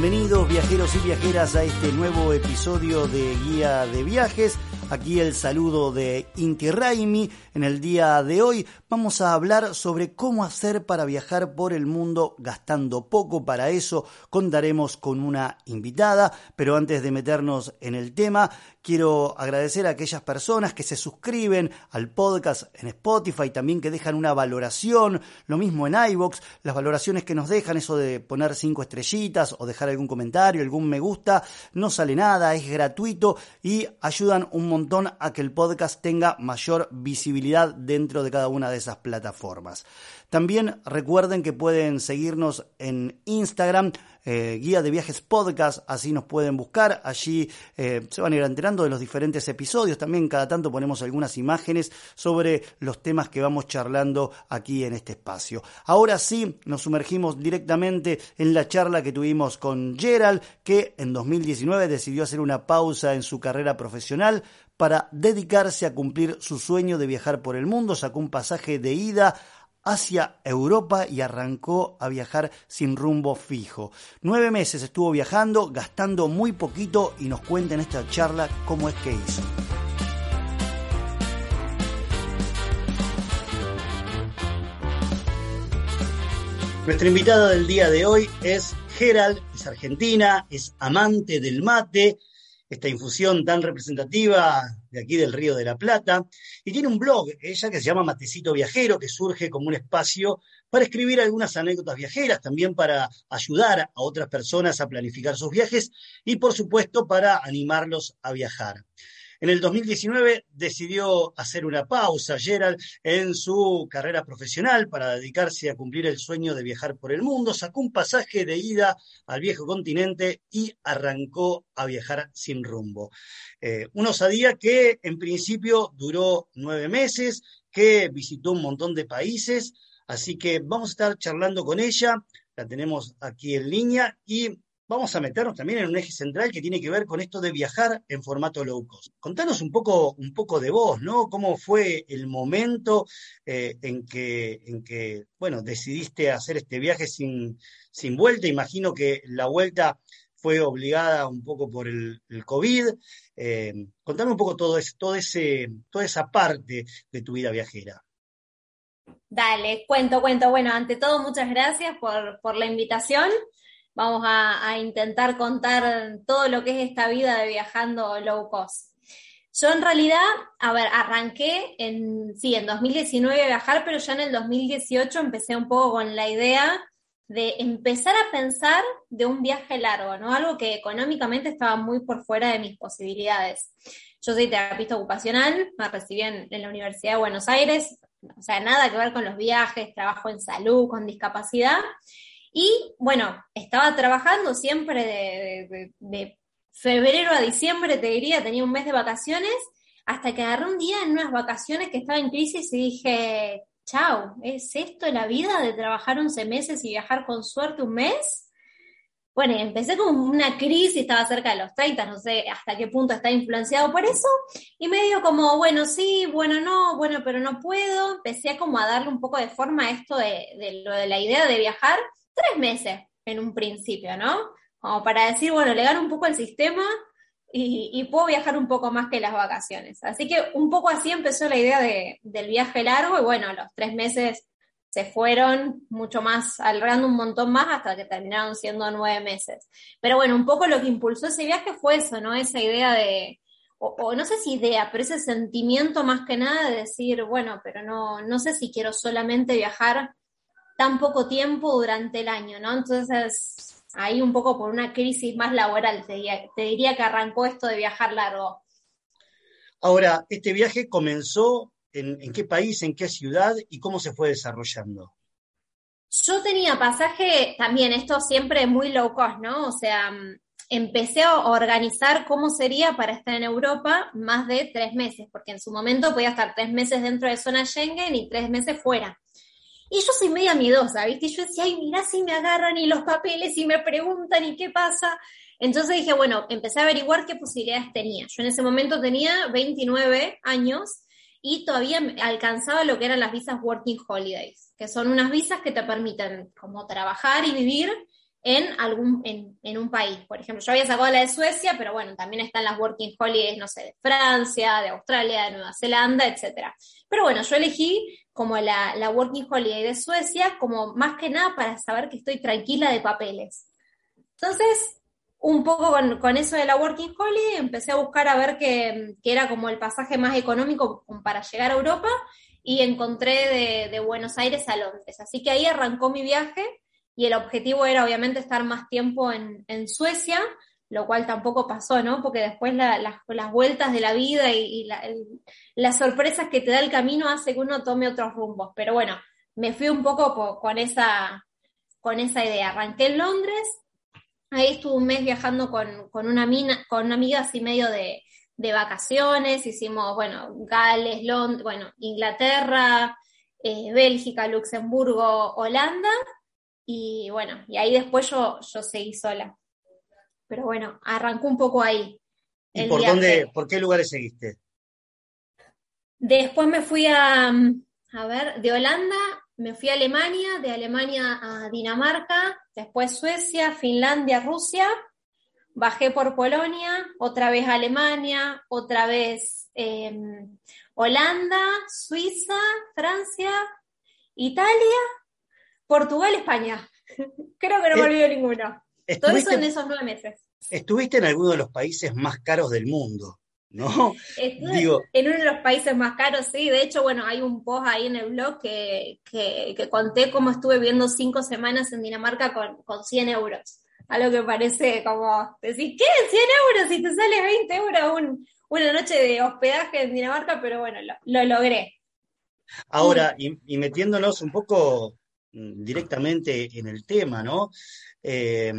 Bienvenidos viajeros y viajeras a este nuevo episodio de Guía de Viajes. Aquí el saludo de Inti Raimi. En el día de hoy vamos a hablar sobre cómo hacer para viajar por el mundo gastando poco. Para eso contaremos con una invitada, pero antes de meternos en el tema, quiero agradecer a aquellas personas que se suscriben al podcast en Spotify, también que dejan una valoración, lo mismo en iVoox, las valoraciones que nos dejan, eso de poner cinco estrellitas o dejar algún comentario, algún me gusta, no sale nada, es gratuito y ayudan un montón a que el podcast tenga mayor visibilidad dentro de cada una de esas plataformas. También recuerden que pueden seguirnos en Instagram, eh, Guía de Viajes Podcast, así nos pueden buscar, allí eh, se van a ir enterando de los diferentes episodios, también cada tanto ponemos algunas imágenes sobre los temas que vamos charlando aquí en este espacio. Ahora sí, nos sumergimos directamente en la charla que tuvimos con Gerald, que en 2019 decidió hacer una pausa en su carrera profesional para dedicarse a cumplir su sueño de viajar por el mundo, sacó un pasaje de ida hacia Europa y arrancó a viajar sin rumbo fijo. Nueve meses estuvo viajando, gastando muy poquito y nos cuenta en esta charla cómo es que hizo. Nuestra invitada del día de hoy es Gerald, es argentina, es amante del mate, esta infusión tan representativa de aquí del Río de la Plata, y tiene un blog, ella que se llama Matecito Viajero, que surge como un espacio para escribir algunas anécdotas viajeras, también para ayudar a otras personas a planificar sus viajes y por supuesto para animarlos a viajar. En el 2019 decidió hacer una pausa, Gerald, en su carrera profesional para dedicarse a cumplir el sueño de viajar por el mundo, sacó un pasaje de ida al viejo continente y arrancó a viajar sin rumbo. Eh, una osadía que en principio duró nueve meses, que visitó un montón de países, así que vamos a estar charlando con ella, la tenemos aquí en línea y vamos a meternos también en un eje central que tiene que ver con esto de viajar en formato low cost. Contanos un poco, un poco de vos, ¿no? ¿Cómo fue el momento eh, en, que, en que, bueno, decidiste hacer este viaje sin, sin vuelta? Imagino que la vuelta fue obligada un poco por el, COVID. Eh, contame un poco todo, todo ese, toda esa parte de tu vida viajera. Dale, cuento, cuento. Bueno, ante todo, muchas gracias por, por la invitación vamos a, intentar contar todo lo que es esta vida de viajando low cost. Yo en realidad, a ver, arranqué en, sí, en 2019 a viajar, pero ya en el 2018 empecé un poco con la idea de empezar a pensar de un viaje largo, ¿no? Algo que económicamente estaba muy por fuera de mis posibilidades. Yo soy terapista ocupacional, me recibí en la Universidad de Buenos Aires, o sea, nada que ver con los viajes, trabajo en salud, con discapacidad, y bueno, estaba trabajando siempre de, febrero a diciembre, te diría, tenía un mes de vacaciones, hasta que agarré un día en unas vacaciones que estaba en crisis y dije, chao, ¿es esto la vida de trabajar 11 meses y viajar con suerte un mes? Bueno, empecé con una crisis, estaba cerca de los 30, no sé hasta qué punto está influenciado por eso, y me dio como, bueno, sí, bueno, no, bueno, pero no puedo. Empecé como a darle un poco de forma a esto de la idea de viajar, tres meses en un principio, ¿no? Como para decir, bueno, le gano un poco el sistema y, puedo viajar un poco más que las vacaciones. Así que un poco así empezó la idea del viaje largo y bueno, los tres meses se fueron mucho más, alargando un montón más hasta que terminaron siendo nueve meses. Pero bueno, un poco lo que impulsó ese viaje fue eso, ¿no? Esa idea de, o, no sé si idea, pero ese sentimiento más que nada de decir, bueno, pero no, no sé si quiero solamente viajar tan poco tiempo durante el año, ¿no? Entonces, ahí un poco por una crisis más laboral, te diría, que arrancó esto de viajar largo. Ahora, ¿este viaje comenzó en, qué país, en qué ciudad y cómo se fue desarrollando? Yo tenía pasaje, también esto siempre muy low cost, ¿no? O sea, empecé a organizar cómo sería para estar en Europa más de tres meses, porque en su momento podía estar tres meses dentro de zona Schengen y tres meses fuera. Y yo soy media miedosa, ¿viste? Y yo decía, ay, mira si me agarran y los papeles y me preguntan y qué pasa. Entonces dije, bueno, empecé a averiguar qué posibilidades tenía. Yo en ese momento tenía 29 años y todavía alcanzaba lo que eran las visas Working Holidays, que son unas visas que te permiten como trabajar y vivir en algún en, en, un país. Por ejemplo, yo había sacado la de Suecia, pero bueno, también están las working holidays, no sé, de Francia, de Australia, de Nueva Zelanda, etcétera. Pero bueno, yo elegí como la, la working holiday de Suecia como más que nada para saber que estoy tranquila de papeles. Entonces, un poco con, con eso de la working holiday, empecé a buscar a ver que, que, era como el pasaje más económico para llegar a Europa y encontré de, de Buenos Aires a Londres. Así que ahí arrancó mi viaje y el objetivo era obviamente estar más tiempo en, en Suecia, lo cual tampoco pasó, ¿no? Porque después la, las vueltas de la vida y, las sorpresas que te da el camino hace que uno tome otros rumbos. Pero bueno, me fui un poco con, esa, con esa idea. Arranqué en Londres, ahí estuve un mes viajando con, con, una, mina, con una amiga así medio de, de vacaciones, hicimos, bueno, Gales, Londres, bueno, Inglaterra, eh, Bélgica, Luxemburgo, Holanda, y bueno, y ahí después yo, yo seguí sola. Pero bueno, arrancó un poco ahí. ¿Y por dónde, por qué lugares seguiste? Después me fui a, a ver, de Holanda me fui a Alemania, de Alemania a Dinamarca, después Suecia, Finlandia, Rusia, bajé por Polonia, otra vez Alemania, otra vez eh, Holanda, Suiza, Francia, Italia Portugal, España. Creo que no me eh, olvido ninguno. Todo eso en esos nueve meses. Estuviste en alguno de los países más caros del mundo, ¿no? Estuve Digo, en uno de los países más caros, sí. De hecho, bueno, hay un post ahí en el blog que, que, que conté cómo estuve viviendo cinco semanas en Dinamarca con, con 100 euros. Algo que parece como decir, ¿qué? 100 euros si te sale 20 euros un, una noche de hospedaje en Dinamarca, pero bueno, lo, lo logré. Ahora, y, y, metiéndonos un poco directamente en el tema, ¿no? Eh,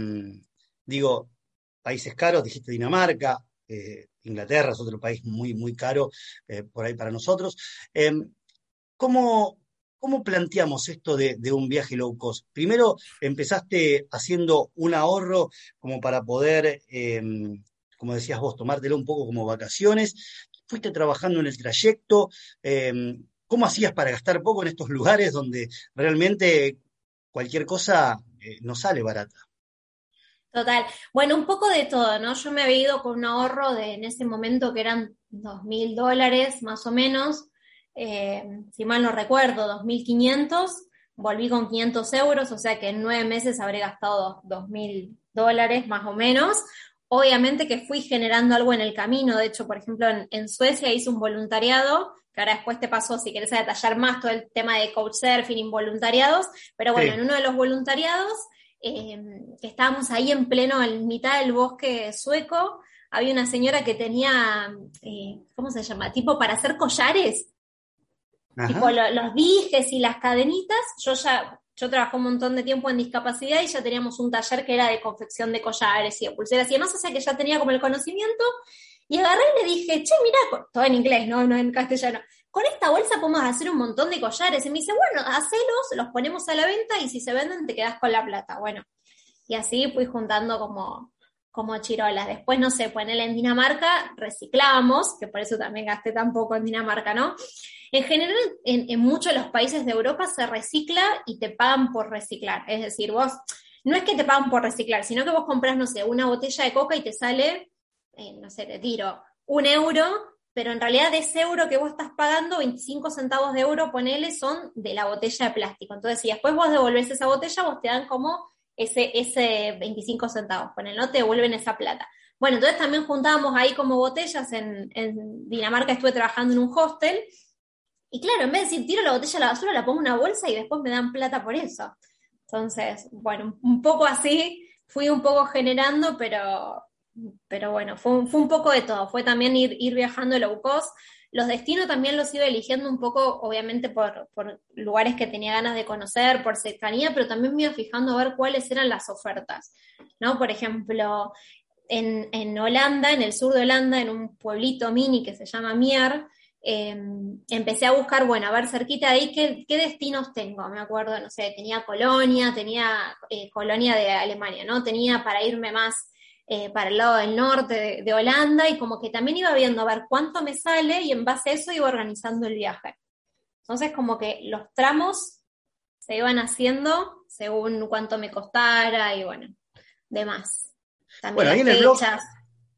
digo, países caros, dijiste Dinamarca, eh, Inglaterra es otro país muy, muy caro eh, por ahí para nosotros. Eh, ¿cómo, ¿Cómo planteamos esto de, un viaje low cost? Primero empezaste haciendo un ahorro como para poder, eh, como decías vos, tomártelo un poco como vacaciones. Fuiste trabajando en el trayecto. ¿Cómo hacías para gastar poco en estos lugares donde realmente cualquier cosa eh, no sale barata? Total. Bueno, un poco de todo, ¿no? Yo me había ido con un ahorro de en ese momento que eran dos mil dólares más o menos, eh, si mal no recuerdo, dos mil quinientos. Volví con 500 euros, o sea que en nueve meses habré gastado dos mil dólares más o menos. Obviamente que fui generando algo en el camino. De hecho, por ejemplo, en, en Suecia hice un voluntariado que ahora después te pasó, si querés detallar más todo el tema de couchsurfing, involuntariados, pero bueno, sí. en uno de los voluntariados, eh, estábamos ahí en pleno, en mitad del bosque sueco, había una señora que tenía, eh, ¿cómo se llama? Tipo para hacer collares, Ajá. tipo lo, los dijes y las cadenitas, yo ya, yo trabajé un montón de tiempo en discapacidad y ya teníamos un taller que era de confección de collares y de pulseras y demás, o sea que ya tenía como el conocimiento y agarré y le dije, che, mira, todo en inglés, no, no en castellano, con esta bolsa podemos hacer un montón de collares. Y me dice, bueno, hacelos, los ponemos a la venta y si se venden te quedas con la plata. Bueno, y así fui juntando como, como chirolas. Después, no sé, ponele en Dinamarca, reciclábamos, que por eso también gasté tan poco en Dinamarca, ¿no? En general, en, en muchos de los países de Europa se recicla y te pagan por reciclar. Es decir, vos, no es que te pagan por reciclar, sino que vos compras, no sé, una botella de coca y te sale eh, no sé, te tiro, un euro, pero en realidad ese euro que vos estás pagando, 25 centavos de euro, ponele, son de la botella de plástico. Entonces, si después vos devolvés esa botella, vos te dan como ese, ese 25 centavos, ponele, no te devuelven esa plata. Bueno, entonces también juntábamos ahí como botellas, en, en Dinamarca estuve trabajando en un hostel, y claro, en vez de decir tiro la botella a la basura, la pongo en una bolsa y después me dan plata por eso. Entonces, bueno, un poco así, fui un poco generando, pero, pero bueno, fue, fue, un poco de todo. Fue también ir, ir viajando low cost. Los destinos también los iba eligiendo un poco, obviamente, por, lugares que tenía ganas de conocer, por cercanía, pero también me iba fijando a ver cuáles eran las ofertas, ¿no? Por ejemplo, en, Holanda, en el sur de Holanda, en un pueblito mini que se llama Mier, em, empecé a buscar, bueno, a ver cerquita de ahí qué, destinos tengo. Me acuerdo, no sé, tenía Colonia, tenía eh, Colonia de Alemania, ¿no? Tenía para irme más eh, para el lado del norte de, Holanda y como que también iba viendo a ver cuánto me sale y en base a eso iba organizando el viaje. Entonces como que los tramos se iban haciendo según cuánto me costara y bueno, demás. bueno, ahí en el, blog,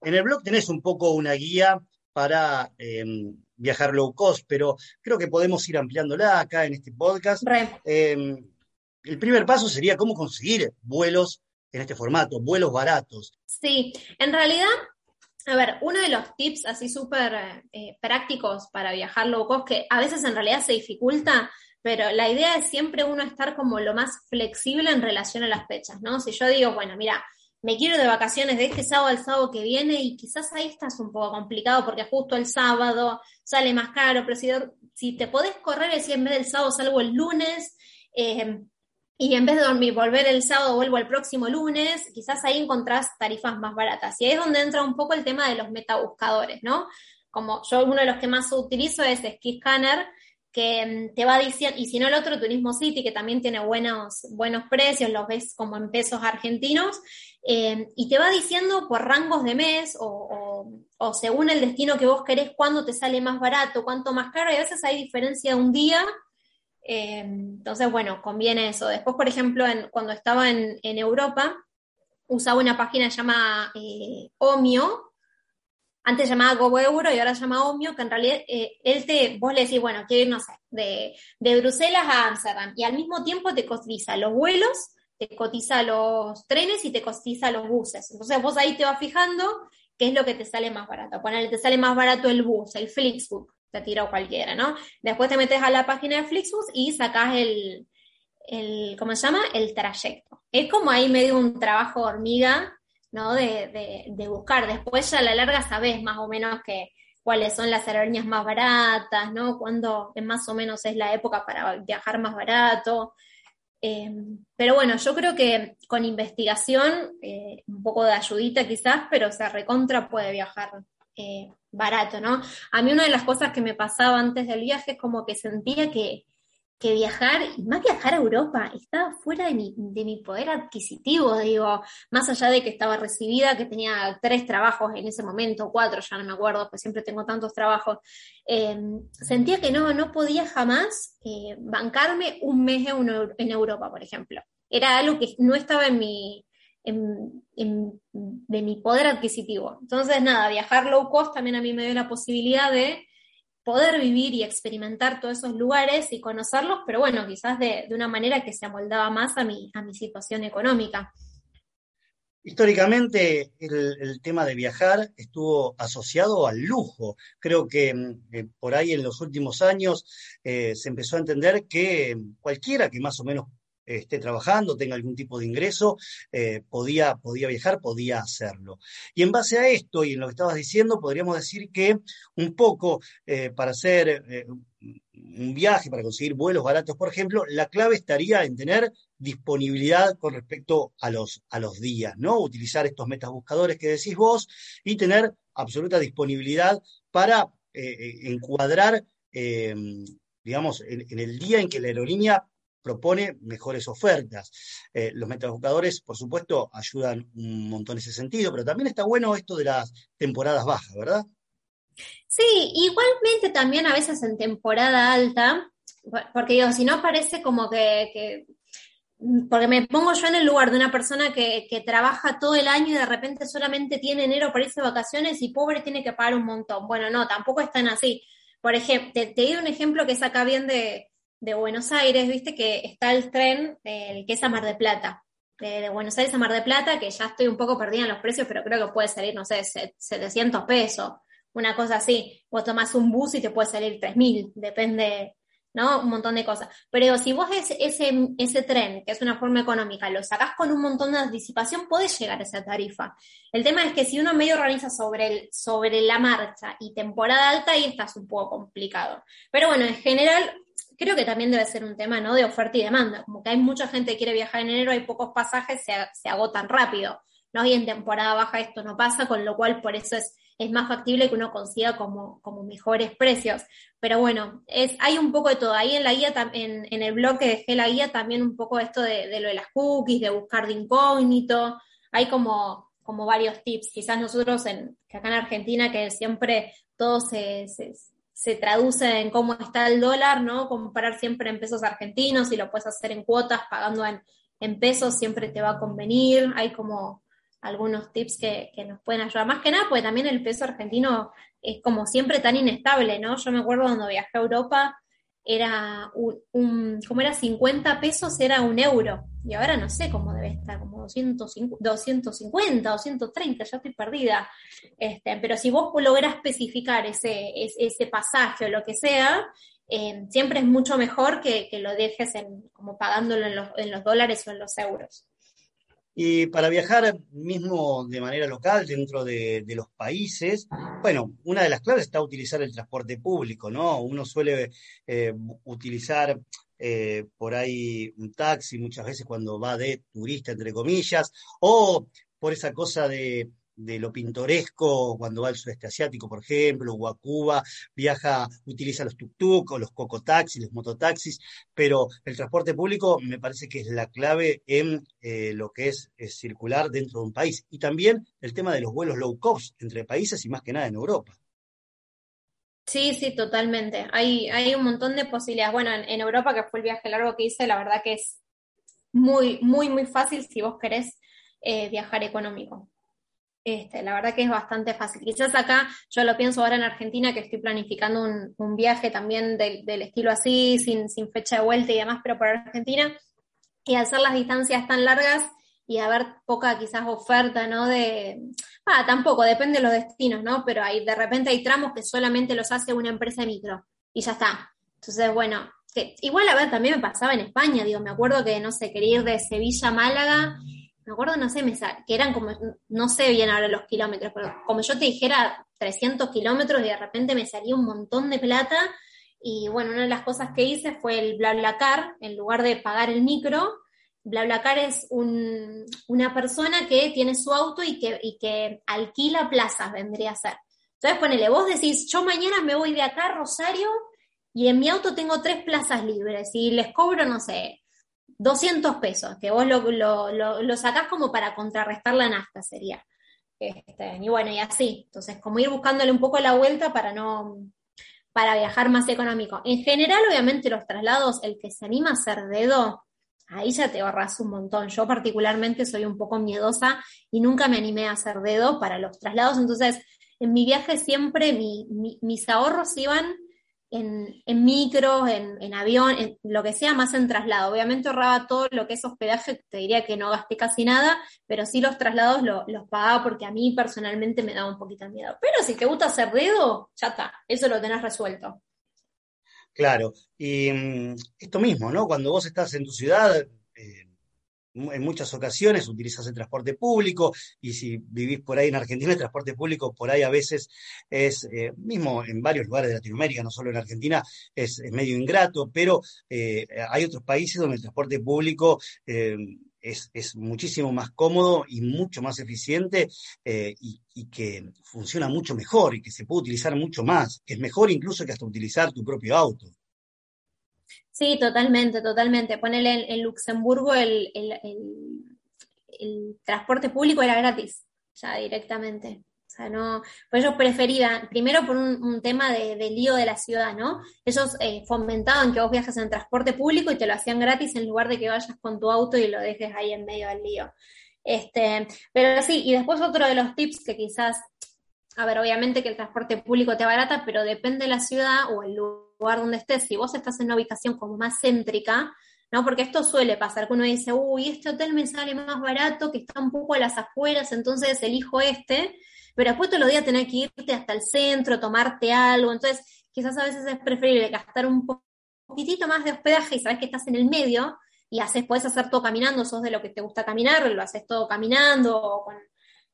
en el blog tenés un poco una guía para em, viajar low cost, pero creo que podemos ir ampliándola acá en este podcast. Em, el primer paso sería cómo conseguir vuelos en este formato, vuelos baratos. Sí, en realidad, a ver, uno de los tips así súper eh, prácticos para viajar low cost, que a veces en realidad se dificulta, pero la idea es siempre uno estar como lo más flexible en relación a las fechas, ¿no? Si yo digo, bueno, mira, me quiero de vacaciones de este sábado al sábado que viene y quizás ahí estás un poco complicado porque justo el sábado sale más caro, pero si, si te podés correr, es si en vez del sábado salgo el lunes, eh, y en vez de dormir, volver el sábado, vuelvo el próximo lunes, quizás ahí encontrás tarifas más baratas. Y ahí es donde entra un poco el tema de los metabuscadores, ¿no? Como yo uno de los que más utilizo es Skiscanner, que mm, te va diciendo, y si no el otro, Turismo City, que también tiene buenos, buenos precios, los ves como en pesos argentinos, eh, y te va diciendo por rangos de mes o, o, según el destino que vos querés, cuándo te sale más barato, cuánto más caro, y a veces hay diferencia de un día eh, entonces, bueno, conviene eso. Después, por ejemplo, cuando estaba en, Europa, usaba una página llamada eh, Omio, antes llamaba GoEuro y ahora se llama Omio, que en realidad eh, él te, vos le decís, bueno, quiero ir, no sé, de, de Bruselas a Amsterdam, y al mismo tiempo te cotiza los vuelos, te cotiza los trenes y te cotiza los buses. Entonces vos ahí te vas fijando qué es lo que te sale más barato. Ponele, te sale más barato el bus, el Flixbook te tiro cualquiera, ¿no? Después te metes a la página de Flixbus y sacas el, el, ¿cómo se llama? El trayecto. Es como ahí medio un trabajo hormiga, ¿no? De, de, buscar. Después ya a la larga sabes más o menos que cuáles son las aerolíneas más baratas, ¿no? Cuándo más o menos es la época para viajar más barato. Eh, pero bueno, yo creo que con investigación, eh, un poco de ayudita quizás, pero se recontra puede viajar eh, barato, ¿no? A mí una de las cosas que me pasaba antes del viaje es como que sentía que, viajar, y más viajar a Europa, estaba fuera de mi, de mi poder adquisitivo, digo, más allá de que estaba recibida, que tenía tres trabajos en ese momento, cuatro, ya no me acuerdo, pues siempre tengo tantos trabajos, em, sentía que no, no podía jamás eh, bancarme un mes en Europa, por ejemplo. Era algo que no estaba en mi, de mi poder adquisitivo. Entonces, nada, viajar low cost también a mí me dio la posibilidad de poder vivir y experimentar todos esos lugares y conocerlos, pero bueno, quizás de, una manera que se amoldaba más a mi, a mi situación económica. Históricamente el, tema de viajar estuvo asociado al lujo. Creo que eh, por ahí en los últimos años eh, se empezó a entender que cualquiera que más o menos esté trabajando, tenga algún tipo de ingreso, eh, podía, podía viajar, podía hacerlo. Y en base a esto y en lo que estabas diciendo, podríamos decir que un poco eh, para hacer eh, un viaje, para conseguir vuelos baratos, por ejemplo, la clave estaría en tener disponibilidad con respecto a los, a los días, ¿no? Utilizar estos metabuscadores que decís vos y tener absoluta disponibilidad para encuadrar, digamos, en el día en que la aerolínea propone mejores ofertas. Eh, los metabuscadores, por supuesto, ayudan un montón en ese sentido, pero también está bueno esto de las temporadas bajas, ¿verdad? Sí, igualmente también a veces en temporada alta, porque digo, si no parece como que, porque me pongo yo en el lugar de una persona que, trabaja todo el año y de repente solamente tiene enero para irse de vacaciones y pobre tiene que pagar un montón. Bueno, no, tampoco es tan así. Por ejemplo, te, te doy un ejemplo que es acá bien de, de Buenos Aires, viste que está el tren, el que es a Mar de Plata. De, Buenos Aires a Mar de Plata, que ya estoy un poco perdida en los precios, pero creo que puede salir, no sé, 700 pesos, una cosa así. O tomás un bus y te puede salir 3.000, depende, ¿no? Un montón de cosas. Pero si vos ese, ese, ese tren, que es una forma económica, lo sacás con un montón de anticipación, podés llegar a esa tarifa. El tema es que si uno medio organiza sobre, el, sobre la marcha y temporada alta, ahí estás un poco complicado. Pero bueno, en general, creo que también debe ser un tema, ¿no? De oferta y demanda. Como que hay mucha gente que quiere viajar en enero, hay pocos pasajes, se, se agotan rápido. ¿no? Y en temporada baja esto no pasa, con lo cual por eso es es más factible que uno consiga como, como mejores precios. Pero bueno, es, hay un poco de todo. Ahí en la guía, en, en el blog que dejé la guía, también un poco esto de, lo de las cookies, de buscar de incógnito. Hay como, como varios tips. Quizás nosotros, en, acá en Argentina, que siempre todo se, se traduce en cómo está el dólar, ¿no? Comparar siempre en pesos argentinos y lo puedes hacer en cuotas pagando en, en pesos, siempre te va a convenir. Hay como algunos tips que, que, nos pueden ayudar. Más que nada, porque también el peso argentino es como siempre tan inestable, ¿no? Yo me acuerdo cuando viajé a Europa, era un, como era 50 pesos, era un euro. Y ahora no sé cómo debe estar, como 250, 250 230, ya estoy perdida. Este, pero si vos lográs especificar ese, ese, pasaje o lo que sea, eh, siempre es mucho mejor que, que lo dejes en, como pagándolo en los, en los dólares o en los euros. Y para viajar mismo de manera local dentro de, los países, bueno, una de las claves está utilizar el transporte público, ¿no? Uno suele eh, utilizar eh, por ahí un taxi muchas veces cuando va de turista, entre comillas, o por esa cosa de de lo pintoresco cuando va al sudeste asiático, por ejemplo, o a Cuba, viaja, utiliza los tuk-tuk o los cocotaxis, los mototaxis, pero el transporte público me parece que es la clave en eh, lo que es, es, circular dentro de un país. Y también el tema de los vuelos low cost entre países y más que nada en Europa. Sí, sí, totalmente. Hay, hay un montón de posibilidades. Bueno, en, en Europa, que fue el viaje largo que hice, la verdad que es muy, muy, muy fácil si vos querés eh, viajar económico. Este, la verdad que es bastante fácil. Quizás acá, yo lo pienso ahora en Argentina, que estoy planificando un, un viaje también del, del estilo así, sin, sin, fecha de vuelta y demás, pero por Argentina, y hacer las distancias tan largas y haber poca quizás oferta, ¿no? De, ah, tampoco, depende de los destinos, ¿no? Pero hay, de repente hay tramos que solamente los hace una empresa micro y ya está. Entonces, bueno, que igual a ver, también me pasaba en España, digo, me acuerdo que, no sé, quería ir de Sevilla a Málaga me acuerdo, no sé, me que eran como, no sé bien ahora los kilómetros, pero como yo te dijera 300 kilómetros y de repente me salía un montón de plata. Y bueno, una de las cosas que hice fue el BlaBlaCar, en lugar de pagar el micro. BlaBlaCar es un, una persona que tiene su auto y que, y que alquila plazas, vendría a ser. Entonces ponele, vos decís, yo mañana me voy de acá a Rosario y en mi auto tengo tres plazas libres y les cobro, no sé, 200 pesos, que vos lo, lo, sacás como para contrarrestar la nafta, sería. Este, y bueno, y así. Entonces, como ir buscándole un poco la vuelta para no, para viajar más económico. En general, obviamente, los traslados, el que se anima a hacer dedo, ahí ya te ahorras un montón. Yo particularmente soy un poco miedosa y nunca me animé a hacer dedo para los traslados. Entonces, en mi viaje siempre mi, mi, mis ahorros iban en, en micros, en, en, avión, en lo que sea, más en traslado. Obviamente ahorraba todo lo que es hospedaje, te diría que no gasté casi nada, pero sí los traslados lo, los pagaba porque a mí personalmente me daba un poquito de miedo. Pero si te gusta hacer dedo, ya está, eso lo tenés resuelto. Claro, y mm, esto mismo, ¿no? Cuando vos estás en tu ciudad, eh, en muchas ocasiones utilizas el transporte público y si vivís por ahí en Argentina, el transporte público por ahí a veces es, eh, mismo en varios lugares de Latinoamérica, no solo en Argentina, es, medio ingrato, pero eh, hay otros países donde el transporte público eh, es, es, muchísimo más cómodo y mucho más eficiente y, y, que funciona mucho mejor y que se puede utilizar mucho más, que es mejor incluso que hasta utilizar tu propio auto. Sí, totalmente, totalmente. Ponele en, Luxemburgo el, el, el, el, transporte público era gratis, ya directamente. O sea, no, pues ellos preferían, primero por un, un tema de, de, lío de la ciudad, ¿no? Ellos eh, fomentaban que vos viajes en transporte público y te lo hacían gratis en lugar de que vayas con tu auto y lo dejes ahí en medio del lío. Este, pero sí, y después otro de los tips que quizás, a ver, obviamente que el transporte público te barata, pero depende de la ciudad o el lugar donde estés, si vos estás en una ubicación como más céntrica, ¿no? Porque esto suele pasar, que uno dice, uy, este hotel me sale más barato, que está un poco a las afueras, entonces elijo este, pero después te lo días tener que irte hasta el centro, tomarte algo, entonces quizás a veces es preferible gastar un poquitito más de hospedaje y sabes que estás en el medio y haces, puedes hacer todo caminando, sos de lo que te gusta caminar, lo haces todo caminando o con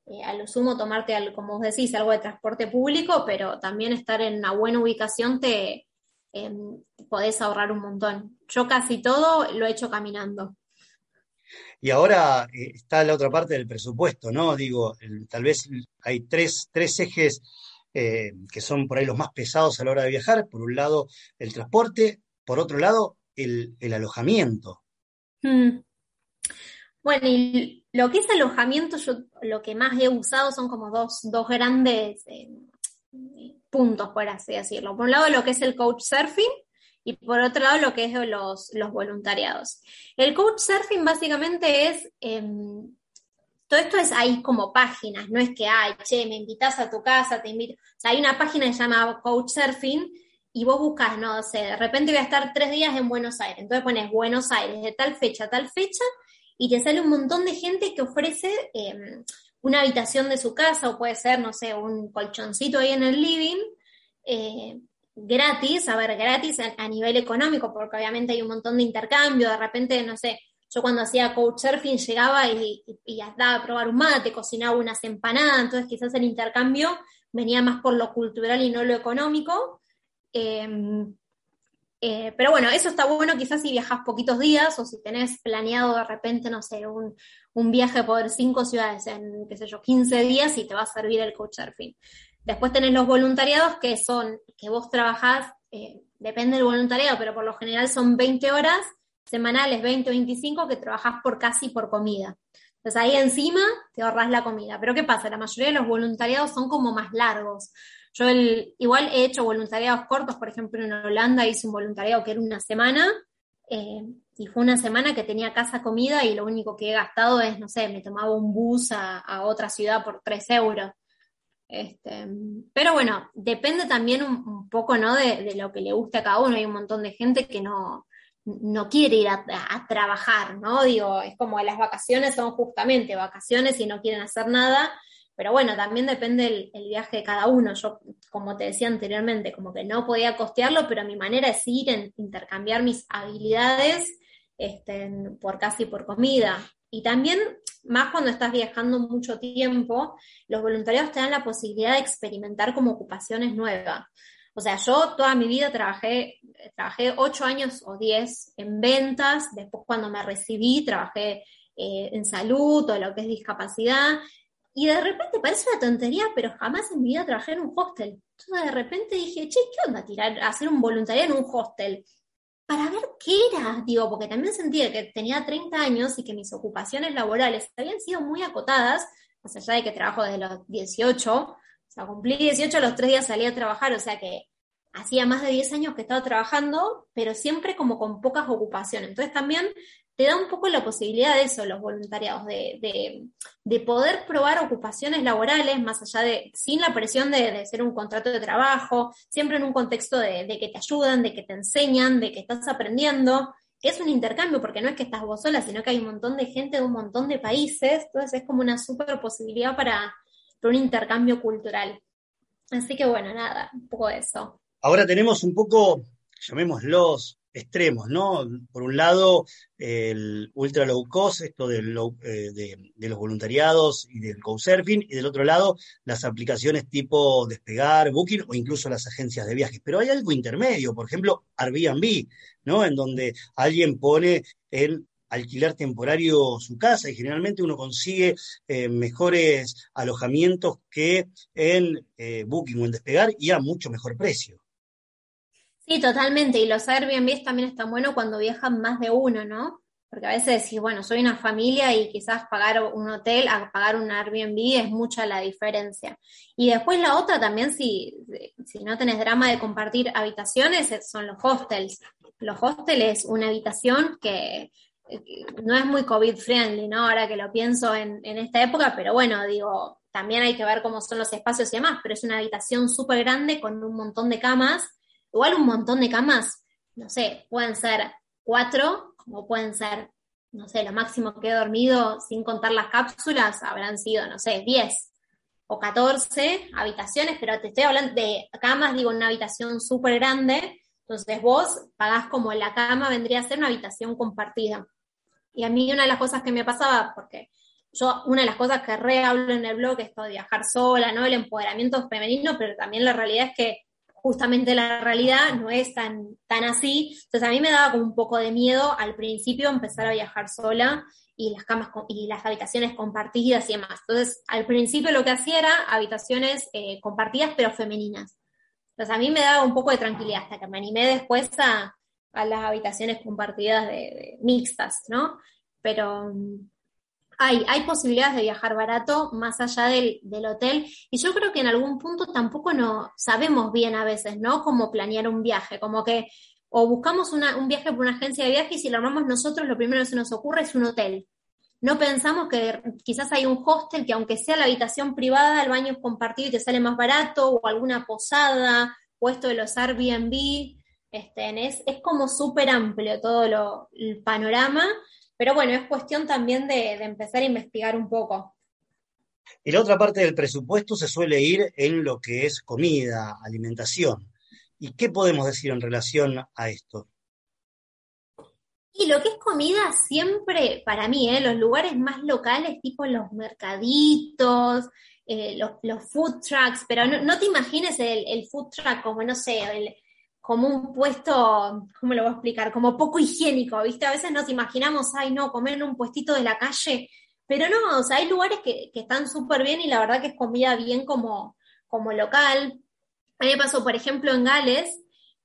eh, a lo sumo tomarte, como vos decís, algo de transporte público, pero también estar en una buena ubicación te em, podés ahorrar un montón. Yo casi todo lo he hecho caminando. Y ahora eh, está la otra parte del presupuesto, ¿no? Digo, tal vez hay tres, tres ejes eh, que son por ahí los más pesados a la hora de viajar. Por un lado, el transporte, por otro lado, el, alojamiento. Hmm. Bueno, y lo que es alojamiento, yo lo que más he usado son como dos, dos grandes eh, puntos, por así decirlo. Por un lado, lo que es el coach surfing y por otro lado, lo que es los, voluntariados. El coach surfing básicamente es, em, todo esto es ahí como páginas, no es que, ay, che, me invitas a tu casa, te invito. O sea, hay una página que se llama coach surfing y vos buscas, no sé, de repente voy a estar tres días en Buenos Aires. Entonces pones Buenos Aires de tal fecha a tal fecha y te sale un montón de gente que ofrece em, una habitación de su casa o puede ser, no sé, un colchoncito ahí en el living, eh, gratis, a ver, gratis a, nivel económico, porque obviamente hay un montón de intercambio, de repente, no sé, yo cuando hacía couchsurfing llegaba y, y, daba a probar un mate, cocinaba unas empanadas, entonces quizás el intercambio venía más por lo cultural y no lo económico. Em, eh, pero bueno, eso está bueno quizás si viajas poquitos días o si tenés planeado de repente, no sé, un, viaje por cinco ciudades en, qué sé yo, 15 días y te va a servir el couchsurfing. Después tenés los voluntariados que son, que vos trabajás, eh, depende del voluntariado, pero por lo general son 20 horas semanales, 20 o 25, que trabajás por casi por comida. Entonces ahí encima te ahorras la comida. Pero ¿qué pasa? La mayoría de los voluntariados son como más largos. Yo igual he hecho voluntariados cortos, por ejemplo, en Holanda hice un voluntariado que era una semana, eh, y fue una semana que tenía casa comida y lo único que he gastado es, no sé, me tomaba un bus a, otra ciudad por 3 euros. Este, pero bueno, depende también un, poco, ¿no? De, lo que le guste a cada uno. Hay un montón de gente que no, no quiere ir a, trabajar, ¿no? Digo, es como las vacaciones son justamente vacaciones y no quieren hacer nada. Pero bueno, también depende el, viaje de cada uno. Yo, como te decía anteriormente, como que no podía costearlo, pero mi manera es ir, en, intercambiar mis habilidades este, por casi por comida. Y también, más cuando estás viajando mucho tiempo, los voluntarios te dan la posibilidad de experimentar como ocupaciones nuevas. O sea, yo toda mi vida trabajé, trabajé ocho años o diez en ventas, después cuando me recibí trabajé eh, en salud o lo que es discapacidad, y de repente parece una tontería, pero jamás en mi vida trabajé en un hostel. Entonces de repente dije, che, ¿qué onda tirar, hacer un voluntariado en un hostel? Para ver qué era, digo, porque también sentía que tenía 30 años y que mis ocupaciones laborales habían sido muy acotadas, más allá de que trabajo desde los 18, o sea, cumplí 18, los tres días salí a trabajar, o sea que hacía más de 10 años que estaba trabajando, pero siempre como con pocas ocupaciones. Entonces también te da un poco la posibilidad de eso, los voluntariados, de, poder probar ocupaciones laborales, más allá de, sin la presión de, ser un contrato de trabajo, siempre en un contexto de, que te ayudan, de que te enseñan, de que estás aprendiendo, que es un intercambio, porque no es que estás vos sola, sino que hay un montón de gente de un montón de países, entonces es como una súper posibilidad para, para un intercambio cultural. Así que bueno, nada, un poco de eso. Ahora tenemos un poco, llamémoslos, extremos, ¿no? Por un lado, el ultra low cost, esto eh, de, los voluntariados y del couchsurfing, y del otro lado, las aplicaciones tipo Despegar, Booking o incluso las agencias de viajes. Pero hay algo intermedio, por ejemplo, Airbnb, ¿no? En donde alguien pone en alquiler temporario su casa y generalmente uno consigue eh, mejores alojamientos que en eh, Booking o en Despegar y a mucho mejor precio. Sí, totalmente. Y los Airbnb también están buenos cuando viajan más de uno, ¿no? Porque a veces decís, bueno, soy una familia y quizás pagar un hotel a pagar un Airbnb es mucha la diferencia. Y después la otra también, si, si no tenés drama de compartir habitaciones, son los hostels. Los hostels, una habitación que no es muy COVID friendly, ¿no? Ahora que lo pienso en, en esta época, pero bueno, digo, también hay que ver cómo son los espacios y demás, pero es una habitación súper grande con un montón de camas Igual un montón de camas, no sé, pueden ser cuatro, como pueden ser, no sé, lo máximo que he dormido sin contar las cápsulas habrán sido, no sé, diez o catorce habitaciones, pero te estoy hablando de camas, digo, una habitación súper grande. Entonces vos pagás como la cama vendría a ser una habitación compartida. Y a mí una de las cosas que me pasaba, porque yo una de las cosas que re hablo en el blog es todo viajar sola, ¿no? El empoderamiento femenino, pero también la realidad es que justamente la realidad no es tan, tan así. Entonces a mí me daba como un poco de miedo al principio empezar a viajar sola y las camas y las habitaciones compartidas y demás. Entonces al principio lo que hacía era habitaciones eh, compartidas pero femeninas. Entonces a mí me daba un poco de tranquilidad hasta que me animé después a, las habitaciones compartidas de, mixtas, ¿no? Pero hay, posibilidades de viajar barato más allá del, hotel y yo creo que en algún punto tampoco no sabemos bien a veces, ¿no? Cómo planear un viaje, como que o buscamos un viaje por una agencia de viajes y si lo armamos nosotros, lo primero que se nos ocurre es un hotel. No pensamos que quizás hay un hostel que aunque sea la habitación privada, el baño es compartido y te sale más barato, o alguna posada, o esto de los Airbnb. Este, es, es como súper amplio todo lo, el panorama pero bueno, es cuestión también de, empezar a investigar un poco. Y la otra parte del presupuesto se suele ir en lo que es comida, alimentación. ¿Y qué podemos decir en relación a esto? Y lo que es comida siempre, para mí, ¿eh? los lugares más locales, tipo los mercaditos, eh, los, food trucks, pero no, te imagines el, el, food truck como, no sé, el, como un puesto, ¿cómo lo voy a explicar? Como poco higiénico, ¿viste? A veces nos imaginamos, ay, no, comer en un puestito de la calle, pero no, o sea, hay lugares que, están súper bien y la verdad que es comida bien como, como local. A mí me pasó, por ejemplo, en Gales,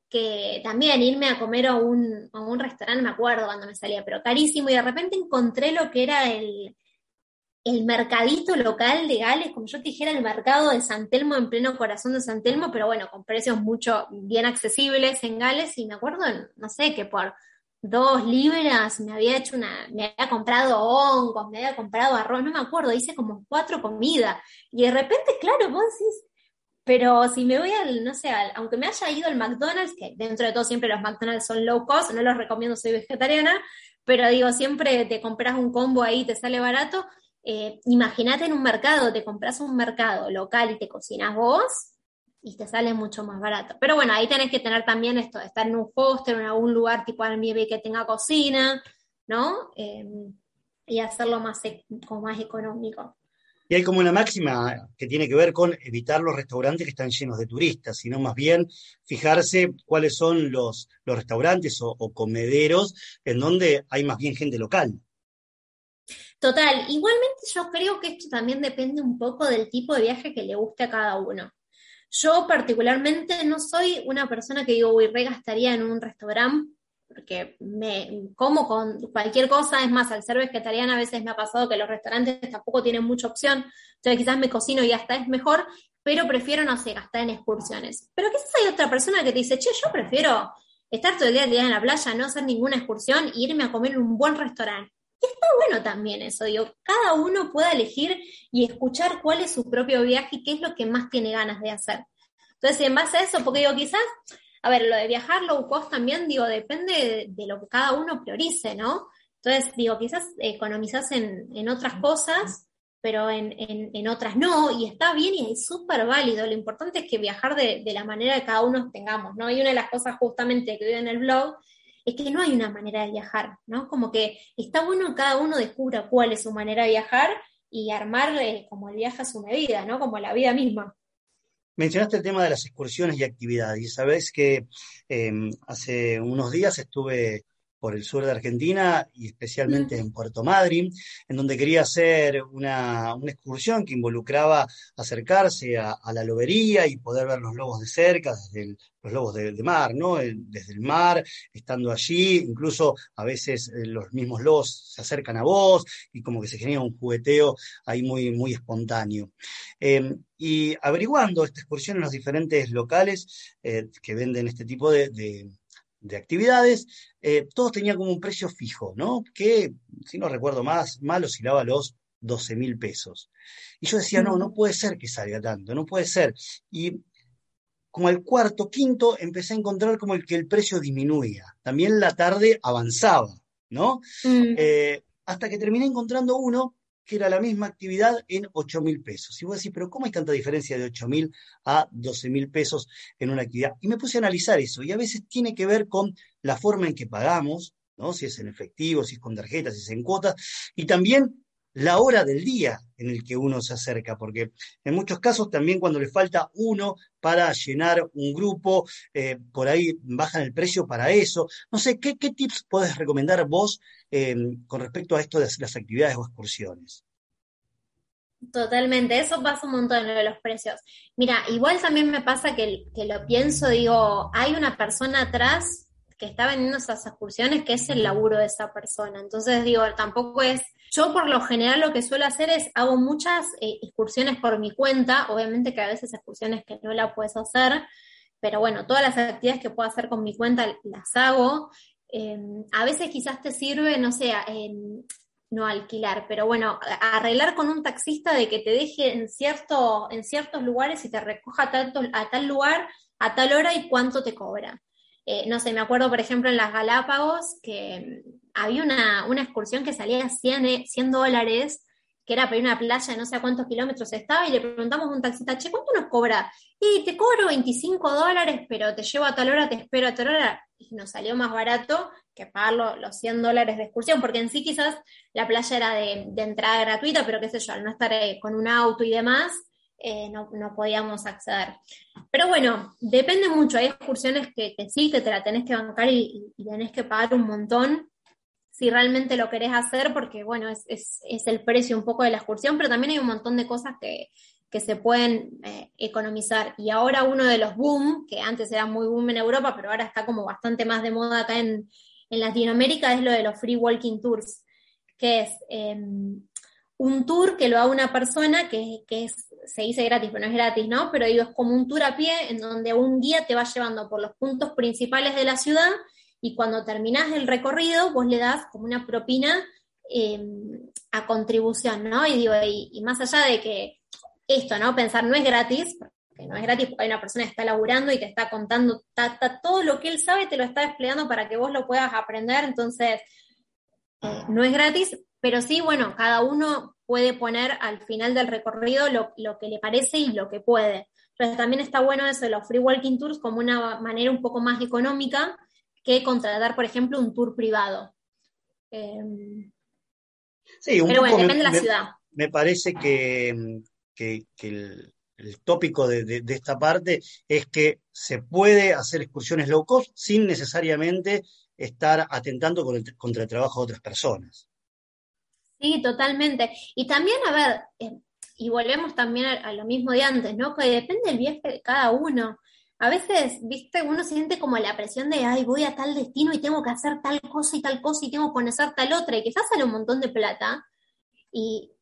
que también irme a comer a un, a un restaurante, me acuerdo cuando me salía, pero carísimo, y de repente encontré lo que era el, el mercadito local de Gales, como yo te dijera, el mercado de San Telmo en pleno corazón de San Telmo, pero bueno, con precios mucho bien accesibles en Gales, y me acuerdo, no sé, que por dos libras me había hecho una, me había comprado hongos, me había comprado arroz, no me acuerdo, hice como cuatro comidas, y de repente, claro, vos decís, pero si me voy al, no sé, aunque me haya ido al McDonald's, que dentro de todo siempre los McDonald's son low cost, no los recomiendo, soy vegetariana, pero digo, siempre te compras un combo ahí, te sale barato, eh, imagínate en un mercado, te compras un mercado local y te cocinas vos y te sale mucho más barato. Pero bueno, ahí tenés que tener también esto, estar en un hostel, en algún lugar tipo Airbnb que tenga cocina, ¿no? Em, y hacerlo más, e, como más económico. Y hay como una máxima que tiene que ver con evitar los restaurantes que están llenos de turistas, sino más bien fijarse cuáles son los, los restaurantes o comederos en donde hay más bien gente local. Total, igualmente yo creo que esto también depende un poco del tipo de viaje que le guste a cada uno. Yo particularmente no soy una persona que digo, uy, regastaría en un restaurante porque me como con cualquier cosa, es más, al ser vegetariana a veces me ha pasado que los restaurantes tampoco tienen mucha opción, entonces quizás me cocino y hasta es mejor, pero prefiero, no sé, gastar en excursiones. Pero quizás hay otra persona que te dice, che, yo prefiero estar todo el día, en la playa, no hacer ninguna excursión e irme a comer en un buen restaurante está bueno también eso, digo, cada uno pueda elegir y escuchar cuál es su propio viaje y qué es lo que más tiene ganas de hacer. Entonces, en base a eso, porque digo, quizás, a ver, lo de viajar low cost también, digo, depende de, lo que cada uno priorice, ¿no? Entonces, digo, quizás economizas en, otras cosas, pero en, otras no, y está bien y es súper válido. Lo importante es que viajar de, de, la manera que cada uno tengamos, ¿no? Y una de las cosas justamente que veo en el blog es que no hay una manera de viajar, ¿no? Como que está bueno que cada uno descubra cuál es su manera de viajar y armar como el viaje a su medida, ¿no? Como la vida misma. Mencionaste el tema de las excursiones y actividades, y sabes que em, hace unos días estuve por el sur de Argentina y especialmente en Puerto Madryn, en donde quería hacer una, excursión que involucraba acercarse a, la lobería y poder ver los lobos de cerca, desde los lobos de, mar, ¿no? desde el mar, estando allí, incluso a veces eh, los mismos lobos se acercan a vos y como que se genera un jugueteo ahí muy, muy espontáneo. Em, y averiguando esta excursión en los diferentes locales eh, que venden este tipo de de actividades, eh, todos tenían como un precio fijo, ¿no? Que, si no recuerdo más, mal oscilaba los 12 mil pesos. Y yo decía, no, no puede ser que salga tanto, no puede ser. Y como al cuarto, quinto, empecé a encontrar como el que el precio disminuía. También la tarde avanzaba, ¿no? Mm. Eh, hasta que terminé encontrando uno que era la misma actividad en 8 mil pesos. Y vos decís, pero ¿cómo hay tanta diferencia de 8 mil a 12 mil pesos en una actividad? Y me puse a analizar eso, y a veces tiene que ver con la forma en que pagamos, ¿no? Si es en efectivo, si es con tarjetas, si es en cuotas, y también la hora del día en el que uno se acerca, porque en muchos casos también cuando le falta uno para llenar un grupo, eh, por ahí bajan el precio para eso. No sé, ¿qué, tips puedes recomendar vos eh, con respecto a esto de las actividades o excursiones? Totalmente, eso pasa un montón lo de los precios. Mira, igual también me pasa que, que lo pienso, digo, hay una persona atrás que está vendiendo esas excursiones que es el laburo de esa persona. Entonces digo, tampoco es yo por lo general lo que suelo hacer es hago muchas eh, excursiones por mi cuenta, obviamente que a veces excursiones que no la puedes hacer, pero bueno, todas las actividades que puedo hacer con mi cuenta las hago. Em, a veces quizás te sirve, no sé, no alquilar, pero bueno, arreglar con un taxista de que te deje en, cierto, en ciertos lugares y te recoja a a tal lugar a tal hora y cuánto te cobra. Eh, no sé, me acuerdo, por ejemplo, en las Galápagos que había una, excursión que salía 100, 100 dólares, que era para ir a una playa no sé a cuántos kilómetros estaba, y le preguntamos a un taxista, che, ¿cuánto nos cobra? Y te cobro 25 dólares, pero te llevo a tal hora, te espero a tal hora, y nos salió más barato que pagar los 100 dólares de excursión, porque en sí quizás la playa era de, entrada gratuita, pero qué sé yo, al no estar eh, con un auto y demás, eh, no, podíamos acceder. Pero bueno, depende mucho. Hay excursiones que, sí, que te la tenés que bancar y, tenés que pagar un montón si realmente lo querés hacer, porque bueno, es, el precio un poco de la excursión, pero también hay un montón de cosas que, se pueden eh, economizar. Y ahora uno de los boom, que antes era muy boom en Europa, pero ahora está como bastante más de moda acá en, Latinoamérica, es lo de los free walking tours, que es em, un tour que lo haga una persona que, que es se dice gratis, pero no es gratis, ¿no? Pero es como un tour a pie en donde un guía te va llevando por los puntos principales de la ciudad y cuando terminás el recorrido, vos le das como una propina eh, a contribución, ¿no? Y digo, y, más allá de que esto, ¿no? Pensar no es gratis, porque no es gratis porque hay una persona que está laburando y te está contando todo lo que él sabe, te lo está desplegando para que vos lo puedas aprender, entonces eh, no es gratis, pero sí, bueno, cada uno puede poner al final del recorrido lo, que le parece y lo que puede. Entonces también está bueno eso de los free walking tours como una manera un poco más económica que contratar, por ejemplo, un tour privado. Em, sí, un pero bueno, depende de la ciudad. Me parece que, el, tópico de, esta parte es que se puede hacer excursiones low cost sin necesariamente estar atentando contra el trabajo de otras personas. Sí, totalmente. Y también, a ver, eh, y volvemos también a, lo mismo de antes, ¿no? Que depende del viaje de cada uno. A veces, viste, uno siente como la presión de, ay, voy a tal destino y tengo que hacer tal cosa y tal cosa y tengo que conocer tal otra, y quizás sale un montón de plata. Y,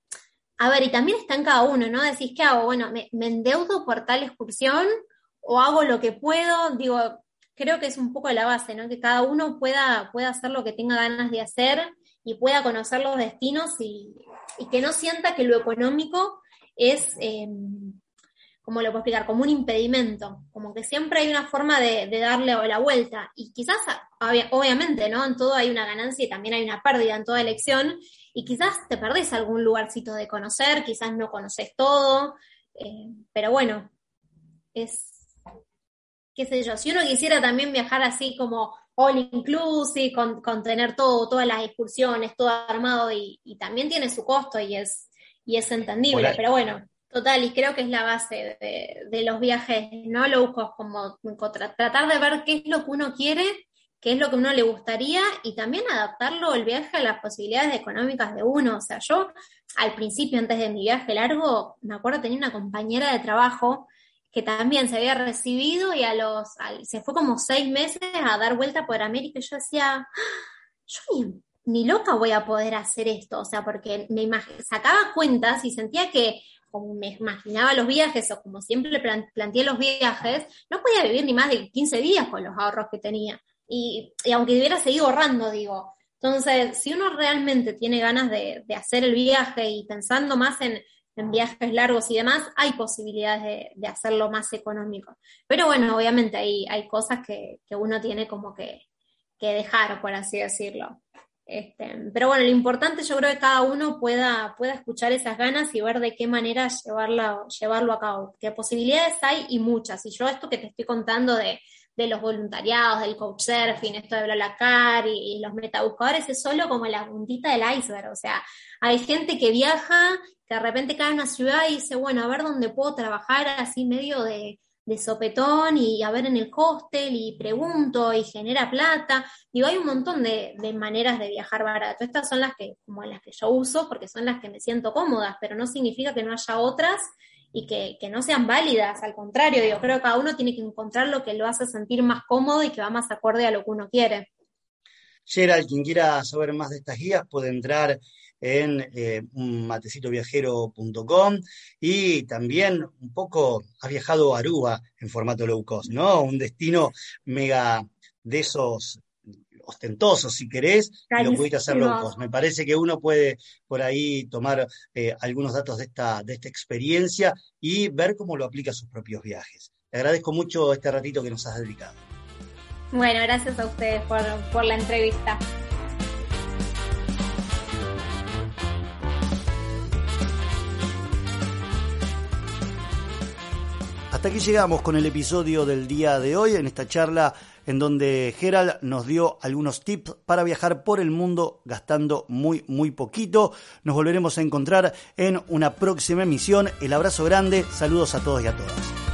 a ver, y también está en cada uno, ¿no? Decís, ¿qué hago? Bueno, me, endeudo por tal excursión o hago lo que puedo. Digo, creo que es un poco la base, ¿no? Que cada uno pueda, pueda hacer lo que tenga ganas de hacer y pueda conocer los destinos y, que no sienta que lo económico es, eh, como lo puedo explicar, como un impedimento, como que siempre hay una forma de, darle la vuelta. Y quizás, obviamente, ¿no? En todo hay una ganancia y también hay una pérdida en toda elección, y quizás te perdés algún lugarcito de conocer, quizás no conoces todo, eh, pero bueno, es, qué sé yo, si uno quisiera también viajar así como all inclusive, con, tener todo, todas las excursiones, todo armado y, también tiene su costo y es, y es entendible, pero bueno, total, y creo que es la base de, los viajes no low cost, como tratar de ver qué es lo que uno quiere, qué es lo que uno le gustaría y también adaptarlo el viaje a las posibilidades económicas de uno. O sea, yo al principio, antes de mi viaje largo, me acuerdo tenía una compañera de trabajo que también se había recibido y a los, se fue como seis meses a dar vuelta por América y yo decía, ah, yo ni, loca voy a poder hacer esto, o sea, porque me sacaba cuentas y sentía que como me imaginaba los viajes o como siempre planteé los viajes, no podía vivir ni más de 15 días con los ahorros que tenía. Y, aunque hubiera seguido ahorrando, digo, entonces, si uno realmente tiene ganas de, hacer el viaje y pensando más en, viajes largos y demás, hay posibilidades de, hacerlo más económico. Pero bueno, obviamente hay, hay cosas que, uno tiene como que, dejar, por así decirlo. Este, pero bueno, lo importante yo creo que cada uno pueda, pueda escuchar esas ganas y ver de qué manera llevarla, llevarlo a cabo. Que posibilidades hay y muchas. Y yo esto que te estoy contando de, de los voluntariados, del couchsurfing, esto de Blablacar y, y los metabuscadores es solo como la puntita del iceberg. O sea, hay gente que viaja, que de repente cae en una ciudad y dice, bueno, a ver dónde puedo trabajar así medio de, de sopetón y a ver en el hostel y pregunto y genera plata. Digo, hay un montón de, de, maneras de viajar barato. Estas son las que, como las que yo uso, porque son las que me siento cómodas, pero no significa que no haya otras y que, que no sean válidas. Al contrario, yo creo que cada uno tiene que encontrar lo que lo hace sentir más cómodo y que va más acorde a lo que uno quiere. Gerald, quien quiera saber más de estas guías puede entrar en eh, matecitoviajero.com y también un poco ha viajado a Aruba en formato low cost, ¿no? Un destino mega de esos ostentosos, si querés, y lo pudiste hacer low cost. Me parece que uno puede por ahí tomar eh, algunos datos de esta, de esta experiencia y ver cómo lo aplica a sus propios viajes. Te agradezco mucho este ratito que nos has dedicado. Bueno, gracias a ustedes por, por la entrevista. Hasta aquí llegamos con el episodio del día de hoy, en esta charla en donde Gerald nos dio algunos tips para viajar por el mundo gastando muy, muy poquito. Nos volveremos a encontrar en una próxima emisión. El abrazo grande, saludos a todos y a todas.